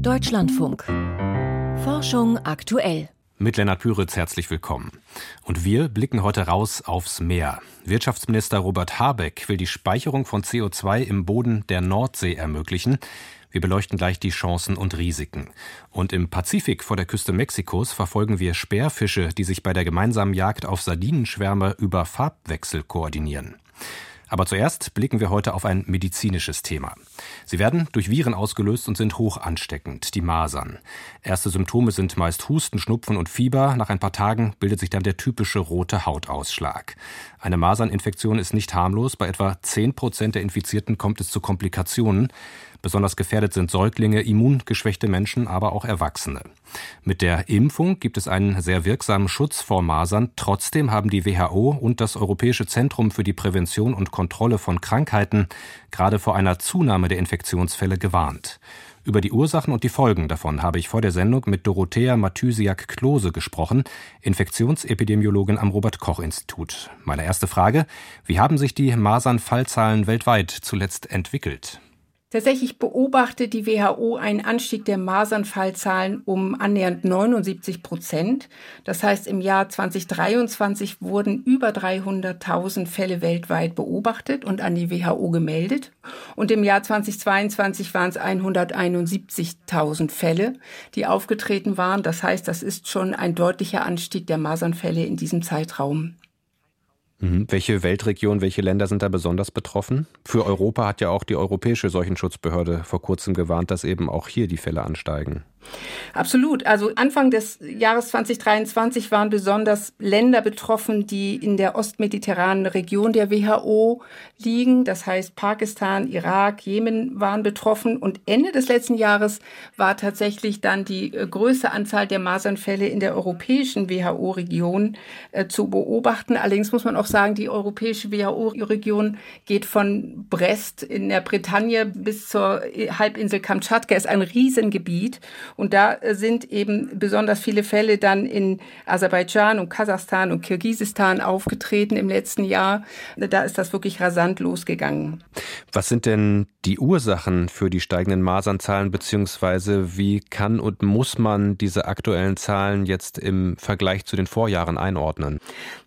Deutschlandfunk. Forschung aktuell. Mit Lennart Püritz herzlich willkommen. Und wir blicken heute raus aufs Meer. Wirtschaftsminister Robert Habeck will die Speicherung von CO2 im Boden der Nordsee ermöglichen. Wir beleuchten gleich die Chancen und Risiken. Und im Pazifik vor der Küste Mexikos verfolgen wir Speerfische, die sich bei der gemeinsamen Jagd auf Sardinenschwärme über Farbwechsel koordinieren. Aber zuerst blicken wir heute auf ein medizinisches Thema. Sie werden durch Viren ausgelöst und sind hoch ansteckend, die Masern. Erste Symptome sind meist Husten, Schnupfen und Fieber. Nach ein paar Tagen bildet sich dann der typische rote Hautausschlag. Eine Maserninfektion ist nicht harmlos. Bei etwa 10 Prozent der Infizierten kommt es zu Komplikationen. Besonders gefährdet sind Säuglinge, immungeschwächte Menschen, aber auch Erwachsene. Mit der Impfung gibt es einen sehr wirksamen Schutz vor Masern. Trotzdem haben die WHO und das Europäische Zentrum für die Prävention und Kontrolle von Krankheiten gerade vor einer Zunahme der Infektionsfälle gewarnt. Über die Ursachen und die Folgen davon habe ich vor der Sendung mit Dorothea Mathysiak-Klose gesprochen, Infektionsepidemiologin am Robert-Koch-Institut. Meine erste Frage, wie haben sich die Masern-Fallzahlen weltweit zuletzt entwickelt? Tatsächlich beobachtet die WHO einen Anstieg der Masernfallzahlen um annähernd 79 Prozent. Das heißt, im Jahr 2023 wurden über 300.000 Fälle weltweit beobachtet und an die WHO gemeldet. Und im Jahr 2022 waren es 171.000 Fälle, die aufgetreten waren. Das heißt, das ist schon ein deutlicher Anstieg der Masernfälle in diesem Zeitraum. Mhm. Welche Weltregion, welche Länder sind da besonders betroffen? Für Europa hat ja auch die Europäische Seuchenschutzbehörde vor kurzem gewarnt, dass eben auch hier die Fälle ansteigen. Absolut. Also Anfang des Jahres 2023 waren besonders Länder betroffen, die in der ostmediterranen Region der WHO liegen. Das heißt, Pakistan, Irak, Jemen waren betroffen. Und Ende des letzten Jahres war tatsächlich dann die äh, größte Anzahl der Masernfälle in der europäischen WHO-Region äh, zu beobachten. Allerdings muss man auch sagen, die europäische WHO-Region geht von Brest in der Bretagne bis zur äh, Halbinsel Kamtschatka, ist ein Riesengebiet. Und da sind eben besonders viele Fälle dann in Aserbaidschan und Kasachstan und Kirgisistan aufgetreten im letzten Jahr. Da ist das wirklich rasant losgegangen. Was sind denn die Ursachen für die steigenden Masernzahlen, beziehungsweise wie kann und muss man diese aktuellen Zahlen jetzt im Vergleich zu den Vorjahren einordnen?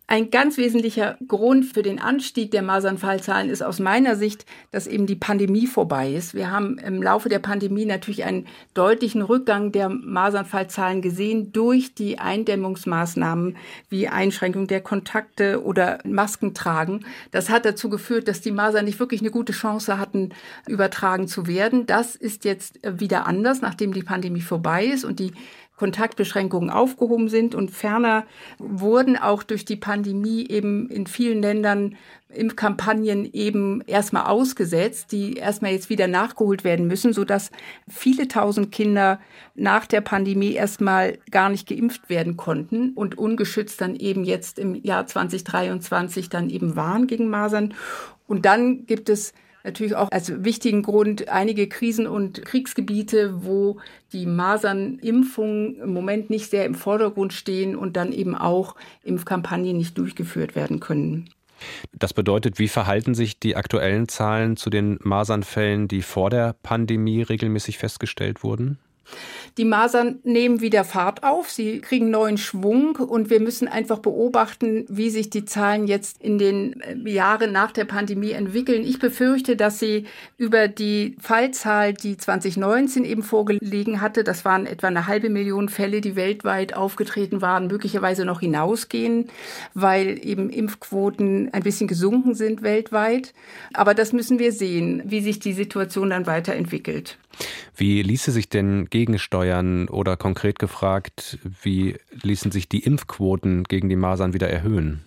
Ein ganz wesentlicher Grund für den Anstieg der Masernfallzahlen ist aus meiner Sicht, dass eben die Pandemie vorbei ist. Wir haben im Laufe der Pandemie natürlich einen deutlichen Rückgang der Masernfallzahlen gesehen durch die Eindämmungsmaßnahmen wie Einschränkung der Kontakte oder Masken tragen. Das hat dazu geführt, dass die Masern nicht wirklich eine gute Chance hatten, übertragen zu werden. Das ist jetzt wieder anders, nachdem die Pandemie vorbei ist und die Kontaktbeschränkungen aufgehoben sind. Und ferner wurden auch durch die Pandemie eben in vielen Ländern Impfkampagnen eben erstmal ausgesetzt, die erstmal jetzt wieder nachgeholt werden müssen, sodass viele tausend Kinder nach der Pandemie erstmal gar nicht geimpft werden konnten und ungeschützt dann eben jetzt im Jahr 2023 dann eben waren gegen Masern. Und dann gibt es natürlich auch als wichtigen Grund einige Krisen- und Kriegsgebiete, wo die Masernimpfungen im Moment nicht sehr im Vordergrund stehen und dann eben auch Impfkampagnen nicht durchgeführt werden können. Das bedeutet, wie verhalten sich die aktuellen Zahlen zu den Masernfällen, die vor der Pandemie regelmäßig festgestellt wurden? Die Masern nehmen wieder Fahrt auf, sie kriegen neuen Schwung und wir müssen einfach beobachten, wie sich die Zahlen jetzt in den äh, Jahren nach der Pandemie entwickeln. Ich befürchte, dass sie über die Fallzahl, die 2019 eben vorgelegen hatte, das waren etwa eine halbe Million Fälle, die weltweit aufgetreten waren, möglicherweise noch hinausgehen, weil eben Impfquoten ein bisschen gesunken sind weltweit. Aber das müssen wir sehen, wie sich die Situation dann weiterentwickelt. Wie ließe sich denn gegensteuern oder konkret gefragt, wie ließen sich die Impfquoten gegen die Masern wieder erhöhen?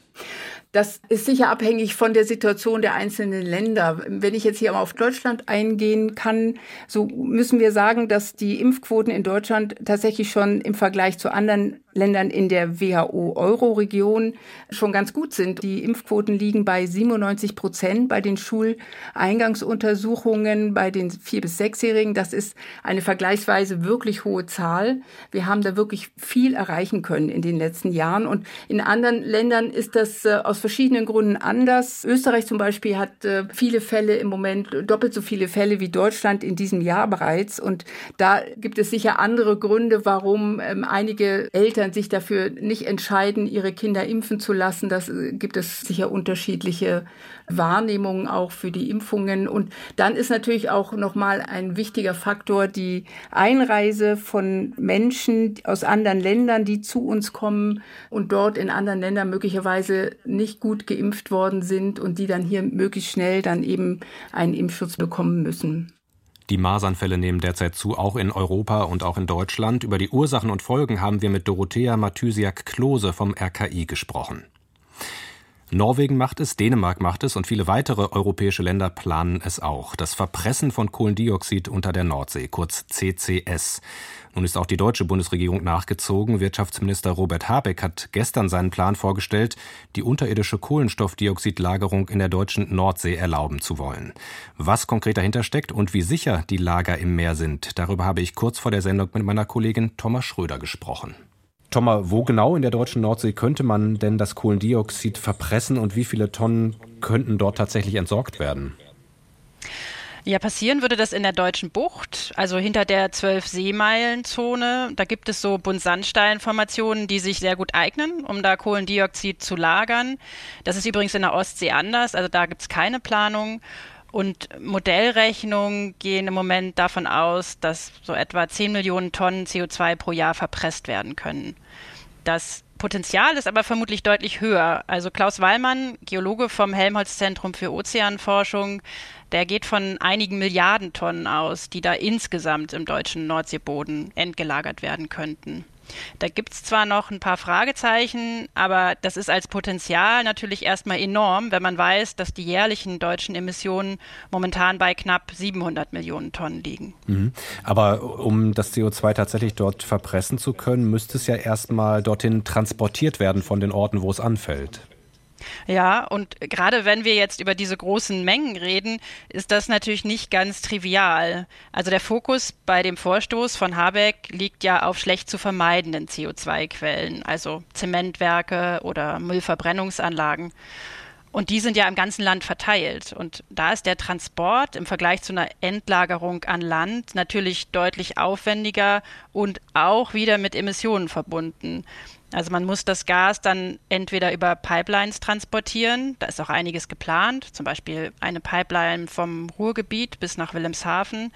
Das ist sicher abhängig von der Situation der einzelnen Länder. Wenn ich jetzt hier mal auf Deutschland eingehen kann, so müssen wir sagen, dass die Impfquoten in Deutschland tatsächlich schon im Vergleich zu anderen Ländern in der WHO-Euro-Region schon ganz gut sind. Die Impfquoten liegen bei 97 Prozent bei den Schuleingangsuntersuchungen bei den vier bis sechsjährigen. Das ist eine vergleichsweise wirklich hohe Zahl. Wir haben da wirklich viel erreichen können in den letzten Jahren. Und in anderen Ländern ist das äh, aus verschiedenen Gründen anders. Österreich zum Beispiel hat äh, viele Fälle im Moment, doppelt so viele Fälle wie Deutschland in diesem Jahr bereits. Und da gibt es sicher andere Gründe, warum ähm, einige Eltern sich dafür nicht entscheiden, ihre Kinder impfen zu lassen. Das äh, gibt es sicher unterschiedliche Wahrnehmungen auch für die Impfungen. Und dann ist natürlich auch nochmal ein wichtiger Faktor die Einreise von Menschen aus anderen Ländern, die zu uns kommen und dort in anderen Ländern möglicherweise nicht gut geimpft worden sind und die dann hier möglichst schnell dann eben einen Impfschutz bekommen müssen. Die Masernfälle nehmen derzeit zu, auch in Europa und auch in Deutschland. Über die Ursachen und Folgen haben wir mit Dorothea Mathysiak-Klose vom RKI gesprochen. Norwegen macht es, Dänemark macht es und viele weitere europäische Länder planen es auch. Das Verpressen von Kohlendioxid unter der Nordsee, kurz CCS. Nun ist auch die deutsche Bundesregierung nachgezogen. Wirtschaftsminister Robert Habeck hat gestern seinen Plan vorgestellt, die unterirdische Kohlenstoffdioxidlagerung in der deutschen Nordsee erlauben zu wollen. Was konkret dahinter steckt und wie sicher die Lager im Meer sind, darüber habe ich kurz vor der Sendung mit meiner Kollegin Thomas Schröder gesprochen. Thomas, wo genau in der deutschen Nordsee könnte man denn das Kohlendioxid verpressen und wie viele Tonnen könnten dort tatsächlich entsorgt werden? Ja, passieren würde das in der deutschen Bucht, also hinter der 12-Seemeilen-Zone. Da gibt es so Buntsandsteinformationen, die sich sehr gut eignen, um da Kohlendioxid zu lagern. Das ist übrigens in der Ostsee anders, also da gibt es keine Planung. Und Modellrechnungen gehen im Moment davon aus, dass so etwa 10 Millionen Tonnen CO2 pro Jahr verpresst werden können. Das Potenzial ist aber vermutlich deutlich höher. Also Klaus Wallmann, Geologe vom Helmholtz-Zentrum für Ozeanforschung, der geht von einigen Milliarden Tonnen aus, die da insgesamt im deutschen Nordseeboden entgelagert werden könnten. Da gibt es zwar noch ein paar Fragezeichen, aber das ist als Potenzial natürlich erstmal enorm, wenn man weiß, dass die jährlichen deutschen Emissionen momentan bei knapp 700 Millionen Tonnen liegen. Mhm. Aber um das CO2 tatsächlich dort verpressen zu können, müsste es ja erstmal dorthin transportiert werden von den Orten, wo es anfällt. Ja, und gerade wenn wir jetzt über diese großen Mengen reden, ist das natürlich nicht ganz trivial. Also der Fokus bei dem Vorstoß von Habeck liegt ja auf schlecht zu vermeidenden CO2-Quellen, also Zementwerke oder Müllverbrennungsanlagen. Und die sind ja im ganzen Land verteilt. Und da ist der Transport im Vergleich zu einer Endlagerung an Land natürlich deutlich aufwendiger und auch wieder mit Emissionen verbunden. Also man muss das Gas dann entweder über Pipelines transportieren, da ist auch einiges geplant, zum Beispiel eine Pipeline vom Ruhrgebiet bis nach Wilhelmshaven.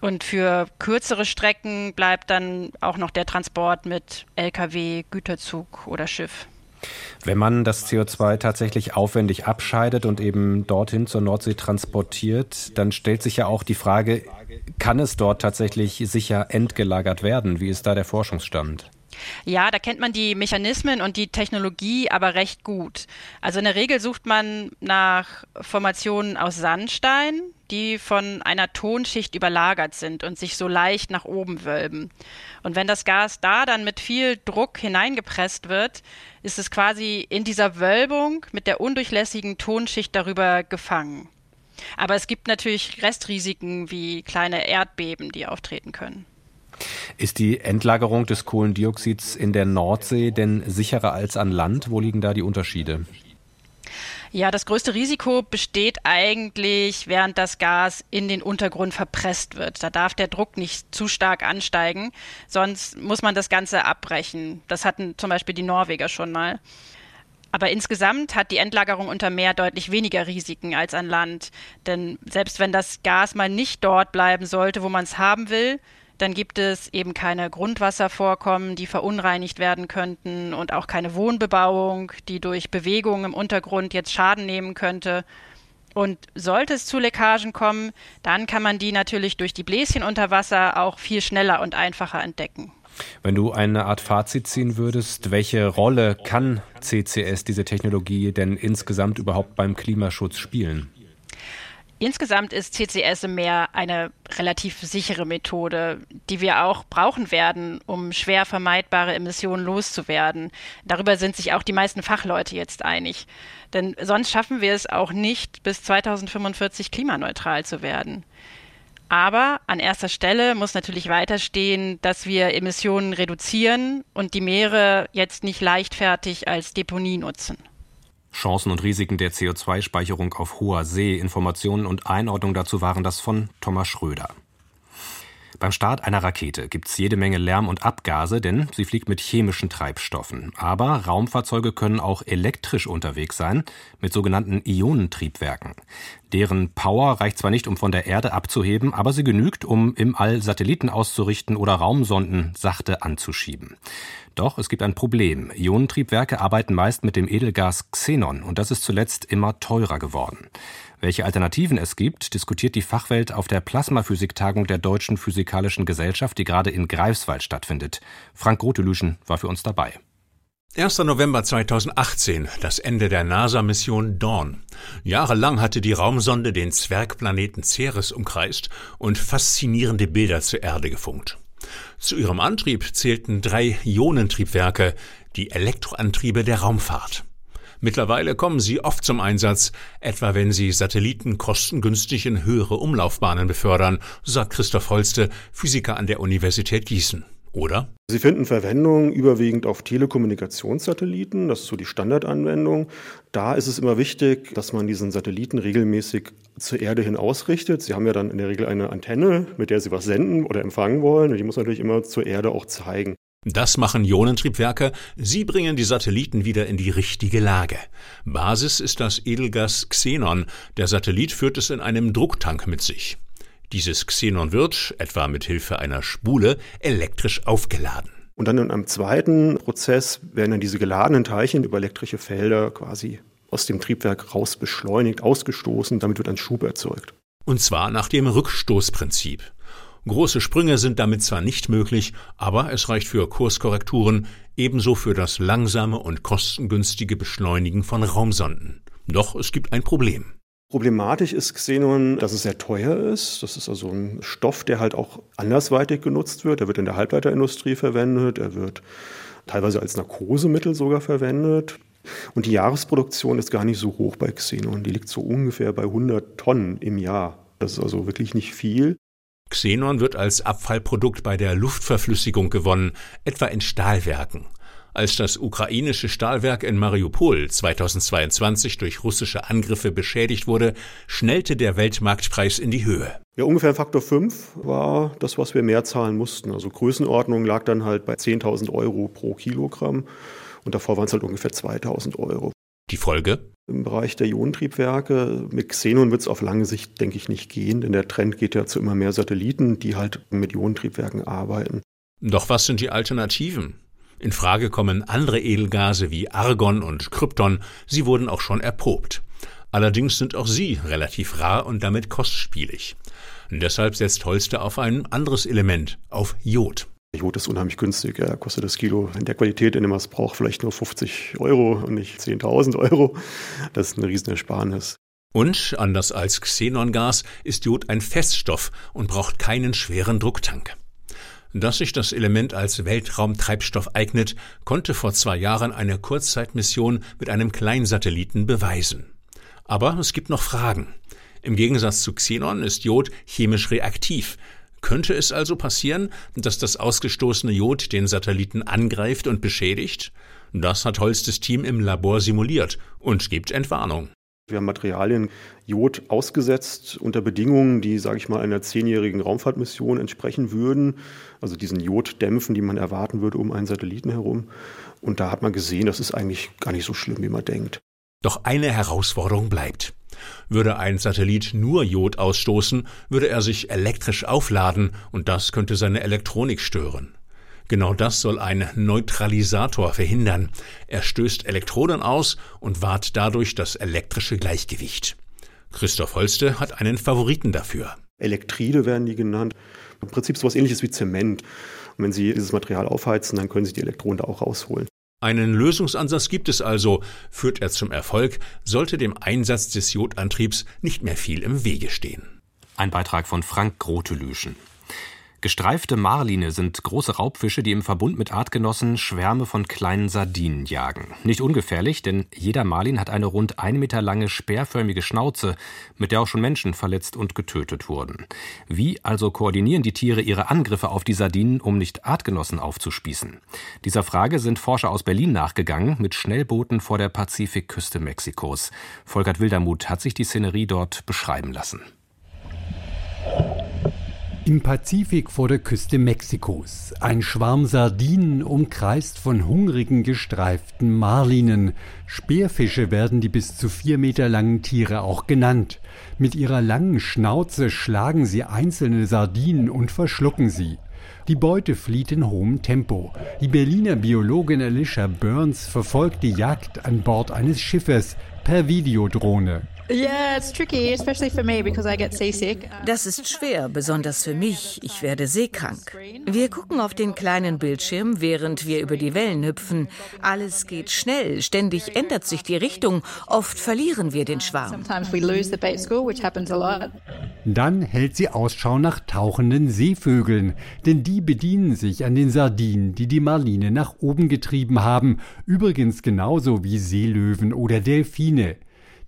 Und für kürzere Strecken bleibt dann auch noch der Transport mit Lkw, Güterzug oder Schiff. Wenn man das CO2 tatsächlich aufwendig abscheidet und eben dorthin zur Nordsee transportiert, dann stellt sich ja auch die Frage, kann es dort tatsächlich sicher entgelagert werden? Wie ist da der Forschungsstand? Ja, da kennt man die Mechanismen und die Technologie aber recht gut. Also in der Regel sucht man nach Formationen aus Sandstein, die von einer Tonschicht überlagert sind und sich so leicht nach oben wölben. Und wenn das Gas da dann mit viel Druck hineingepresst wird, ist es quasi in dieser Wölbung mit der undurchlässigen Tonschicht darüber gefangen. Aber es gibt natürlich Restrisiken wie kleine Erdbeben, die auftreten können. Ist die Endlagerung des Kohlendioxids in der Nordsee denn sicherer als an Land? Wo liegen da die Unterschiede? Ja, das größte Risiko besteht eigentlich, während das Gas in den Untergrund verpresst wird. Da darf der Druck nicht zu stark ansteigen, sonst muss man das Ganze abbrechen. Das hatten zum Beispiel die Norweger schon mal. Aber insgesamt hat die Endlagerung unter Meer deutlich weniger Risiken als an Land. Denn selbst wenn das Gas mal nicht dort bleiben sollte, wo man es haben will, dann gibt es eben keine Grundwasservorkommen, die verunreinigt werden könnten und auch keine Wohnbebauung, die durch Bewegung im Untergrund jetzt Schaden nehmen könnte. Und sollte es zu Leckagen kommen, dann kann man die natürlich durch die Bläschen unter Wasser auch viel schneller und einfacher entdecken. Wenn du eine Art Fazit ziehen würdest, welche Rolle kann CCS, diese Technologie, denn insgesamt überhaupt beim Klimaschutz spielen? Insgesamt ist CCS im Meer eine relativ sichere Methode, die wir auch brauchen werden, um schwer vermeidbare Emissionen loszuwerden. Darüber sind sich auch die meisten Fachleute jetzt einig. Denn sonst schaffen wir es auch nicht, bis 2045 klimaneutral zu werden. Aber an erster Stelle muss natürlich weiterstehen, dass wir Emissionen reduzieren und die Meere jetzt nicht leichtfertig als Deponie nutzen. Chancen und Risiken der CO2-Speicherung auf hoher See. Informationen und Einordnung dazu waren das von Thomas Schröder. Beim Start einer Rakete gibt es jede Menge Lärm und Abgase, denn sie fliegt mit chemischen Treibstoffen. Aber Raumfahrzeuge können auch elektrisch unterwegs sein, mit sogenannten Ionentriebwerken. Deren Power reicht zwar nicht, um von der Erde abzuheben, aber sie genügt, um im All Satelliten auszurichten oder Raumsonden sachte anzuschieben. Doch es gibt ein Problem. Ionentriebwerke arbeiten meist mit dem Edelgas Xenon und das ist zuletzt immer teurer geworden. Welche Alternativen es gibt, diskutiert die Fachwelt auf der Plasmaphysiktagung der Deutschen Physikalischen Gesellschaft, die gerade in Greifswald stattfindet. Frank Grotelüschen war für uns dabei. 1. November 2018, das Ende der NASA-Mission Dawn. Jahrelang hatte die Raumsonde den Zwergplaneten Ceres umkreist und faszinierende Bilder zur Erde gefunkt. Zu ihrem Antrieb zählten drei Ionentriebwerke, die Elektroantriebe der Raumfahrt. Mittlerweile kommen sie oft zum Einsatz, etwa wenn sie Satelliten kostengünstig in höhere Umlaufbahnen befördern, sagt Christoph Holste, Physiker an der Universität Gießen. Oder? Sie finden Verwendung überwiegend auf Telekommunikationssatelliten, das ist so die Standardanwendung. Da ist es immer wichtig, dass man diesen Satelliten regelmäßig zur Erde hin ausrichtet. Sie haben ja dann in der Regel eine Antenne, mit der Sie was senden oder empfangen wollen und die muss natürlich immer zur Erde auch zeigen. Das machen Ionentriebwerke. Sie bringen die Satelliten wieder in die richtige Lage. Basis ist das Edelgas Xenon. Der Satellit führt es in einem Drucktank mit sich. Dieses Xenon wird, etwa mit Hilfe einer Spule, elektrisch aufgeladen. Und dann in einem zweiten Prozess werden dann diese geladenen Teilchen über elektrische Felder quasi aus dem Triebwerk raus beschleunigt, ausgestoßen. Damit wird ein Schub erzeugt. Und zwar nach dem Rückstoßprinzip. Große Sprünge sind damit zwar nicht möglich, aber es reicht für Kurskorrekturen, ebenso für das langsame und kostengünstige Beschleunigen von Raumsonden. Doch es gibt ein Problem. Problematisch ist Xenon, dass es sehr teuer ist. Das ist also ein Stoff, der halt auch andersweitig genutzt wird. Er wird in der Halbleiterindustrie verwendet, er wird teilweise als Narkosemittel sogar verwendet. Und die Jahresproduktion ist gar nicht so hoch bei Xenon. Die liegt so ungefähr bei 100 Tonnen im Jahr. Das ist also wirklich nicht viel. Xenon wird als Abfallprodukt bei der Luftverflüssigung gewonnen, etwa in Stahlwerken. Als das ukrainische Stahlwerk in Mariupol 2022 durch russische Angriffe beschädigt wurde, schnellte der Weltmarktpreis in die Höhe. Ja, ungefähr Faktor 5 war das, was wir mehr zahlen mussten. Also Größenordnung lag dann halt bei 10.000 Euro pro Kilogramm und davor waren es halt ungefähr 2.000 Euro. Die Folge? Im Bereich der Ionentriebwerke mit Xenon wird es auf lange Sicht, denke ich, nicht gehen, denn der Trend geht ja zu immer mehr Satelliten, die halt mit Ionentriebwerken arbeiten. Doch was sind die Alternativen? In Frage kommen andere Edelgase wie Argon und Krypton, sie wurden auch schon erprobt. Allerdings sind auch sie relativ rar und damit kostspielig. deshalb setzt Holster auf ein anderes Element, auf Jod. Jod ist unheimlich günstig. Er kostet das Kilo in der Qualität, in der man es braucht, vielleicht nur 50 Euro und nicht 10.000 Euro. Das ist eine Riesenersparnis. Und, anders als Xenongas, ist Jod ein Feststoff und braucht keinen schweren Drucktank. Dass sich das Element als Weltraumtreibstoff eignet, konnte vor zwei Jahren eine Kurzzeitmission mit einem Kleinsatelliten beweisen. Aber es gibt noch Fragen. Im Gegensatz zu Xenon ist Jod chemisch reaktiv, könnte es also passieren, dass das ausgestoßene Jod den Satelliten angreift und beschädigt? Das hat Holstes Team im Labor simuliert und gibt Entwarnung. Wir haben Materialien Jod ausgesetzt unter Bedingungen, die, sage ich mal, einer zehnjährigen Raumfahrtmission entsprechen würden. Also diesen Joddämpfen, die man erwarten würde um einen Satelliten herum. Und da hat man gesehen, das ist eigentlich gar nicht so schlimm, wie man denkt. Doch eine Herausforderung bleibt. Würde ein Satellit nur Jod ausstoßen, würde er sich elektrisch aufladen und das könnte seine Elektronik stören. Genau das soll ein Neutralisator verhindern. Er stößt Elektronen aus und wahrt dadurch das elektrische Gleichgewicht. Christoph Holste hat einen Favoriten dafür. Elektride werden die genannt. Im Prinzip so etwas ähnliches wie Zement. Und wenn Sie dieses Material aufheizen, dann können Sie die Elektronen da auch rausholen. Einen Lösungsansatz gibt es also. Führt er zum Erfolg, sollte dem Einsatz des Jodantriebs nicht mehr viel im Wege stehen. Ein Beitrag von Frank Grotelüschen. Gestreifte Marline sind große Raubfische, die im Verbund mit Artgenossen Schwärme von kleinen Sardinen jagen. Nicht ungefährlich, denn jeder Marlin hat eine rund ein Meter lange speerförmige Schnauze, mit der auch schon Menschen verletzt und getötet wurden. Wie also koordinieren die Tiere ihre Angriffe auf die Sardinen, um nicht Artgenossen aufzuspießen? Dieser Frage sind Forscher aus Berlin nachgegangen, mit Schnellbooten vor der Pazifikküste Mexikos. Volkert Wildermuth hat sich die Szenerie dort beschreiben lassen. Im Pazifik vor der Küste Mexikos. Ein Schwarm Sardinen umkreist von hungrigen gestreiften Marlinen. Speerfische werden die bis zu vier Meter langen Tiere auch genannt. Mit ihrer langen Schnauze schlagen sie einzelne Sardinen und verschlucken sie. Die Beute flieht in hohem Tempo. Die Berliner Biologin Alicia Burns verfolgt die Jagd an Bord eines Schiffes per Videodrohne. Das ist schwer, besonders für mich. Ich werde seekrank. Wir gucken auf den kleinen Bildschirm, während wir über die Wellen hüpfen. Alles geht schnell, ständig ändert sich die Richtung. Oft verlieren wir den Schwarm. Dann hält sie Ausschau nach tauchenden Seevögeln, denn die bedienen sich an den Sardinen, die die Marline nach oben getrieben haben, übrigens genauso wie Seelöwen oder Delfine.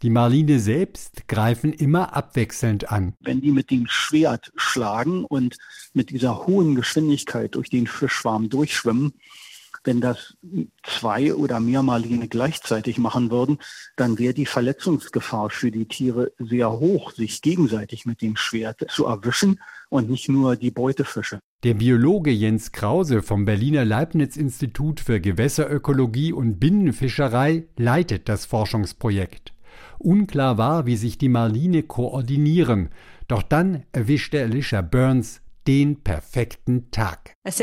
Die Marline selbst greifen immer abwechselnd an. Wenn die mit dem Schwert schlagen und mit dieser hohen Geschwindigkeit durch den Fischschwarm durchschwimmen, wenn das zwei oder mehr Marline gleichzeitig machen würden, dann wäre die Verletzungsgefahr für die Tiere sehr hoch, sich gegenseitig mit dem Schwert zu erwischen und nicht nur die Beutefische. Der Biologe Jens Krause vom Berliner Leibniz-Institut für Gewässerökologie und Binnenfischerei leitet das Forschungsprojekt. Unklar war, wie sich die Marline koordinieren. Doch dann erwischte Alicia Burns den perfekten Tag. Die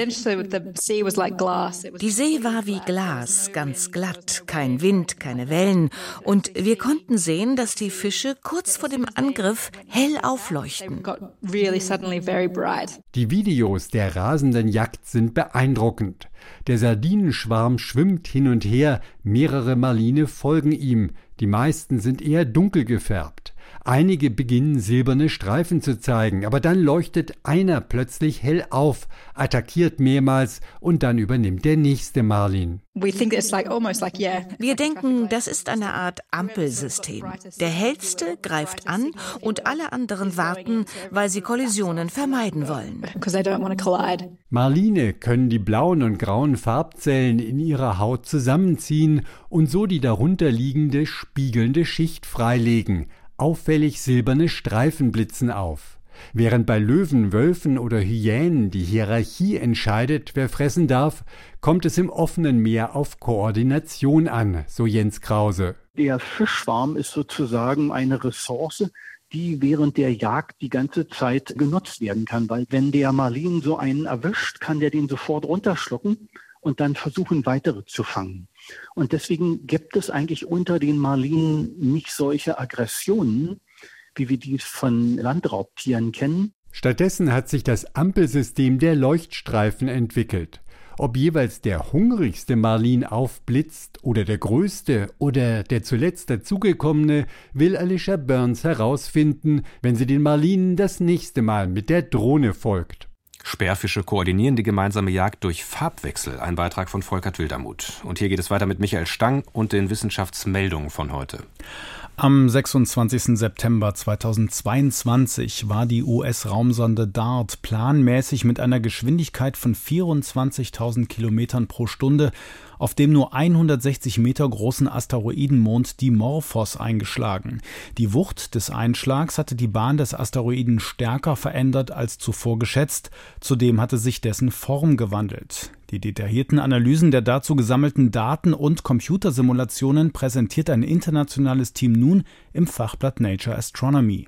See war wie Glas, ganz glatt, kein Wind, keine Wellen, und wir konnten sehen, dass die Fische kurz vor dem Angriff hell aufleuchten. Die Videos der rasenden Jagd sind beeindruckend. Der Sardinenschwarm schwimmt hin und her, mehrere Marline folgen ihm, die meisten sind eher dunkel gefärbt. Einige beginnen silberne Streifen zu zeigen, aber dann leuchtet einer plötzlich hell auf, attackiert mehrmals und dann übernimmt der nächste Marlin. Wir denken, das ist eine Art Ampelsystem. Der hellste greift an und alle anderen warten, weil sie Kollisionen vermeiden wollen. Marline können die blauen und grauen Farbzellen in ihrer Haut zusammenziehen und so die darunterliegende spiegelnde Schicht freilegen. Auffällig silberne Streifen blitzen auf. Während bei Löwen, Wölfen oder Hyänen die Hierarchie entscheidet, wer fressen darf, kommt es im offenen Meer auf Koordination an, so Jens Krause. Der Fischschwarm ist sozusagen eine Ressource, die während der Jagd die ganze Zeit genutzt werden kann, weil wenn der Marlin so einen erwischt, kann der den sofort runterschlucken und dann versuchen, weitere zu fangen. Und deswegen gibt es eigentlich unter den Marlinen nicht solche Aggressionen, wie wir dies von Landraubtieren kennen. Stattdessen hat sich das Ampelsystem der Leuchtstreifen entwickelt. Ob jeweils der hungrigste Marlin aufblitzt oder der größte oder der zuletzt dazugekommene, will Alicia Burns herausfinden, wenn sie den Marlinen das nächste Mal mit der Drohne folgt. Sperrfische koordinieren die gemeinsame Jagd durch Farbwechsel. Ein Beitrag von Volkert Wildermuth. Und hier geht es weiter mit Michael Stang und den Wissenschaftsmeldungen von heute. Am 26. September 2022 war die US-Raumsonde DART planmäßig mit einer Geschwindigkeit von 24.000 Kilometern pro Stunde auf dem nur 160 Meter großen Asteroidenmond Dimorphos eingeschlagen. Die Wucht des Einschlags hatte die Bahn des Asteroiden stärker verändert als zuvor geschätzt, zudem hatte sich dessen Form gewandelt. Die detaillierten Analysen der dazu gesammelten Daten und Computersimulationen präsentiert ein internationales Team nun im Fachblatt Nature Astronomy.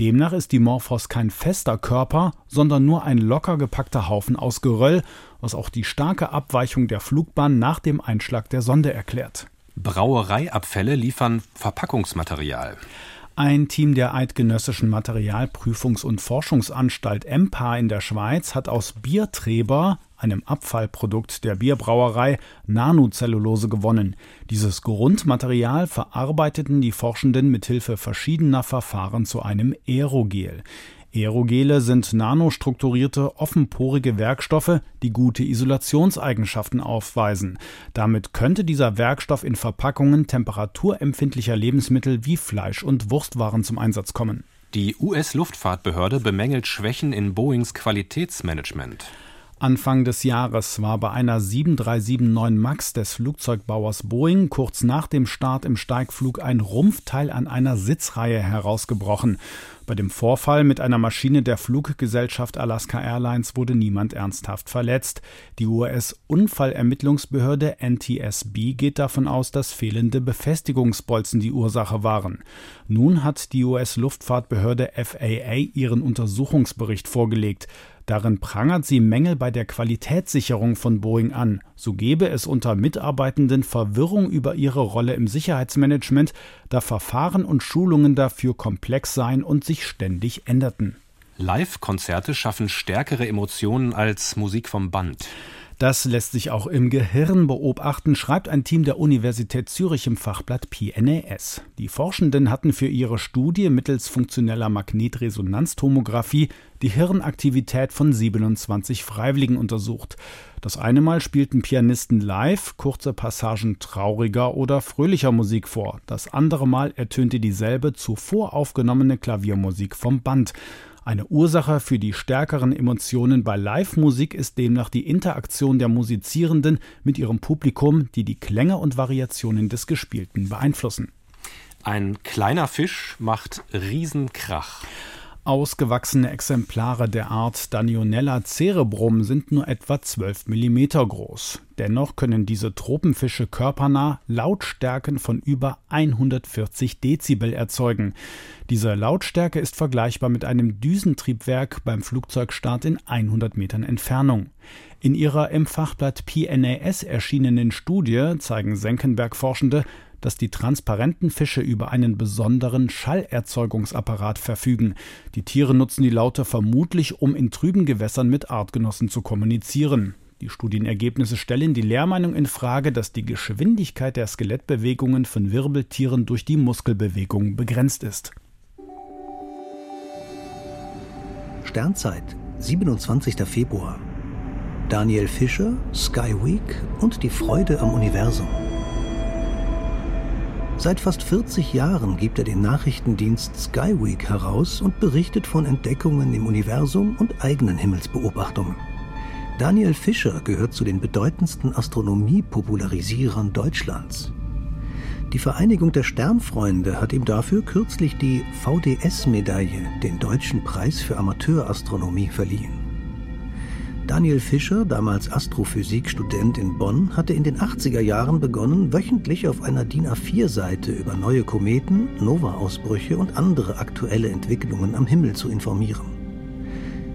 Demnach ist Dimorphos kein fester Körper, sondern nur ein locker gepackter Haufen aus Geröll, was auch die starke Abweichung der Flugbahn nach dem Einschlag der Sonde erklärt. Brauereiabfälle liefern Verpackungsmaterial. Ein Team der Eidgenössischen Materialprüfungs- und Forschungsanstalt EMPA in der Schweiz hat aus Biertreber einem Abfallprodukt der Bierbrauerei, Nanocellulose gewonnen. Dieses Grundmaterial verarbeiteten die Forschenden mithilfe verschiedener Verfahren zu einem Aerogel. Aerogele sind nanostrukturierte, offenporige Werkstoffe, die gute Isolationseigenschaften aufweisen. Damit könnte dieser Werkstoff in Verpackungen temperaturempfindlicher Lebensmittel wie Fleisch und Wurstwaren zum Einsatz kommen. Die US-Luftfahrtbehörde bemängelt Schwächen in Boeings Qualitätsmanagement. Anfang des Jahres war bei einer 7379 MAX des Flugzeugbauers Boeing kurz nach dem Start im Steigflug ein Rumpfteil an einer Sitzreihe herausgebrochen. Bei dem Vorfall mit einer Maschine der Fluggesellschaft Alaska Airlines wurde niemand ernsthaft verletzt. Die US-Unfallermittlungsbehörde NTSB geht davon aus, dass fehlende Befestigungsbolzen die Ursache waren. Nun hat die US-Luftfahrtbehörde FAA ihren Untersuchungsbericht vorgelegt. Darin prangert sie Mängel bei der Qualitätssicherung von Boeing an. So gebe es unter Mitarbeitenden Verwirrung über ihre Rolle im Sicherheitsmanagement, da Verfahren und Schulungen dafür komplex seien und sich ständig änderten. Live-Konzerte schaffen stärkere Emotionen als Musik vom Band. Das lässt sich auch im Gehirn beobachten, schreibt ein Team der Universität Zürich im Fachblatt PNAS. Die Forschenden hatten für ihre Studie mittels funktioneller Magnetresonanztomographie die Hirnaktivität von 27 Freiwilligen untersucht. Das eine Mal spielten Pianisten live kurze Passagen trauriger oder fröhlicher Musik vor. Das andere Mal ertönte dieselbe zuvor aufgenommene Klaviermusik vom Band. Eine Ursache für die stärkeren Emotionen bei Live-Musik ist demnach die Interaktion der Musizierenden mit ihrem Publikum, die die Klänge und Variationen des Gespielten beeinflussen. Ein kleiner Fisch macht Riesenkrach. Ausgewachsene Exemplare der Art Danionella cerebrum sind nur etwa 12 mm groß. Dennoch können diese Tropenfische körpernah Lautstärken von über 140 Dezibel erzeugen. Diese Lautstärke ist vergleichbar mit einem Düsentriebwerk beim Flugzeugstart in 100 Metern Entfernung. In ihrer im Fachblatt PNAS erschienenen Studie zeigen Senckenberg-Forschende, dass die transparenten Fische über einen besonderen Schallerzeugungsapparat verfügen. Die Tiere nutzen die Laute vermutlich, um in trüben Gewässern mit Artgenossen zu kommunizieren. Die Studienergebnisse stellen die Lehrmeinung in Frage, dass die Geschwindigkeit der Skelettbewegungen von Wirbeltieren durch die Muskelbewegung begrenzt ist. Sternzeit, 27. Februar. Daniel Fischer, Sky Week und die Freude am Universum. Seit fast 40 Jahren gibt er den Nachrichtendienst Skyweek heraus und berichtet von Entdeckungen im Universum und eigenen Himmelsbeobachtungen. Daniel Fischer gehört zu den bedeutendsten Astronomie-Popularisierern Deutschlands. Die Vereinigung der Sternfreunde hat ihm dafür kürzlich die VDS-Medaille, den Deutschen Preis für Amateurastronomie, verliehen. Daniel Fischer, damals Astrophysikstudent in Bonn, hatte in den 80er Jahren begonnen, wöchentlich auf einer DIN A4-Seite über neue Kometen, Nova-Ausbrüche und andere aktuelle Entwicklungen am Himmel zu informieren.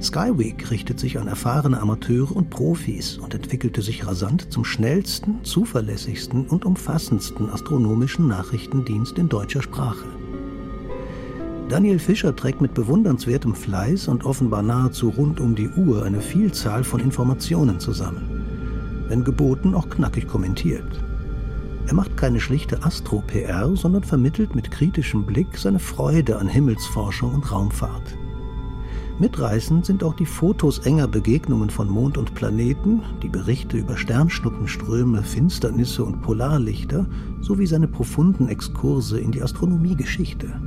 Skyweek richtet sich an erfahrene Amateure und Profis und entwickelte sich rasant zum schnellsten, zuverlässigsten und umfassendsten astronomischen Nachrichtendienst in deutscher Sprache. Daniel Fischer trägt mit bewundernswertem Fleiß und offenbar nahezu rund um die Uhr eine Vielzahl von Informationen zusammen. Wenn geboten, auch knackig kommentiert. Er macht keine schlichte Astro-PR, sondern vermittelt mit kritischem Blick seine Freude an Himmelsforschung und Raumfahrt. Mitreißend sind auch die Fotos enger Begegnungen von Mond und Planeten, die Berichte über Sternschnuppenströme, Finsternisse und Polarlichter sowie seine profunden Exkurse in die Astronomiegeschichte.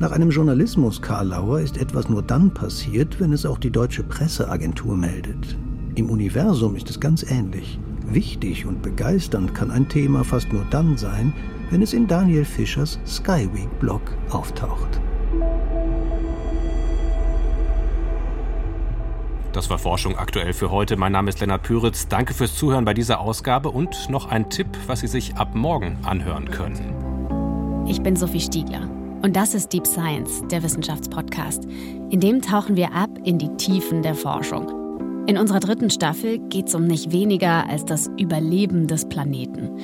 Nach einem Journalismus Karl Lauer ist etwas nur dann passiert, wenn es auch die deutsche Presseagentur meldet. Im Universum ist es ganz ähnlich. Wichtig und begeisternd kann ein Thema fast nur dann sein, wenn es in Daniel Fischers Skyweek-Blog auftaucht. Das war Forschung aktuell für heute. Mein Name ist Lennart Püritz. Danke fürs Zuhören bei dieser Ausgabe und noch ein Tipp, was Sie sich ab morgen anhören können. Ich bin Sophie Stiegler. Und das ist Deep Science, der Wissenschaftspodcast. In dem tauchen wir ab in die Tiefen der Forschung. In unserer dritten Staffel geht es um nicht weniger als das Überleben des Planeten.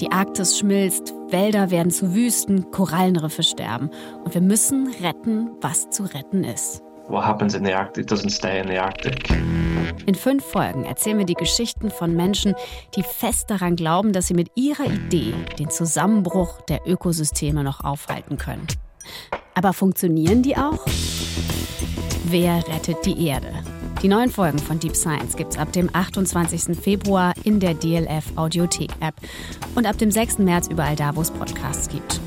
Die Arktis schmilzt, Wälder werden zu Wüsten, Korallenriffe sterben. Und wir müssen retten, was zu retten ist. What happens in the Arctic doesn't stay in the Arctic. In fünf Folgen erzählen wir die Geschichten von Menschen, die fest daran glauben, dass sie mit ihrer Idee den Zusammenbruch der Ökosysteme noch aufhalten können. Aber funktionieren die auch? Wer rettet die Erde? Die neuen Folgen von Deep Science gibt es ab dem 28. Februar in der DLF Audiothek App und ab dem 6. März überall da, wo es Podcasts gibt.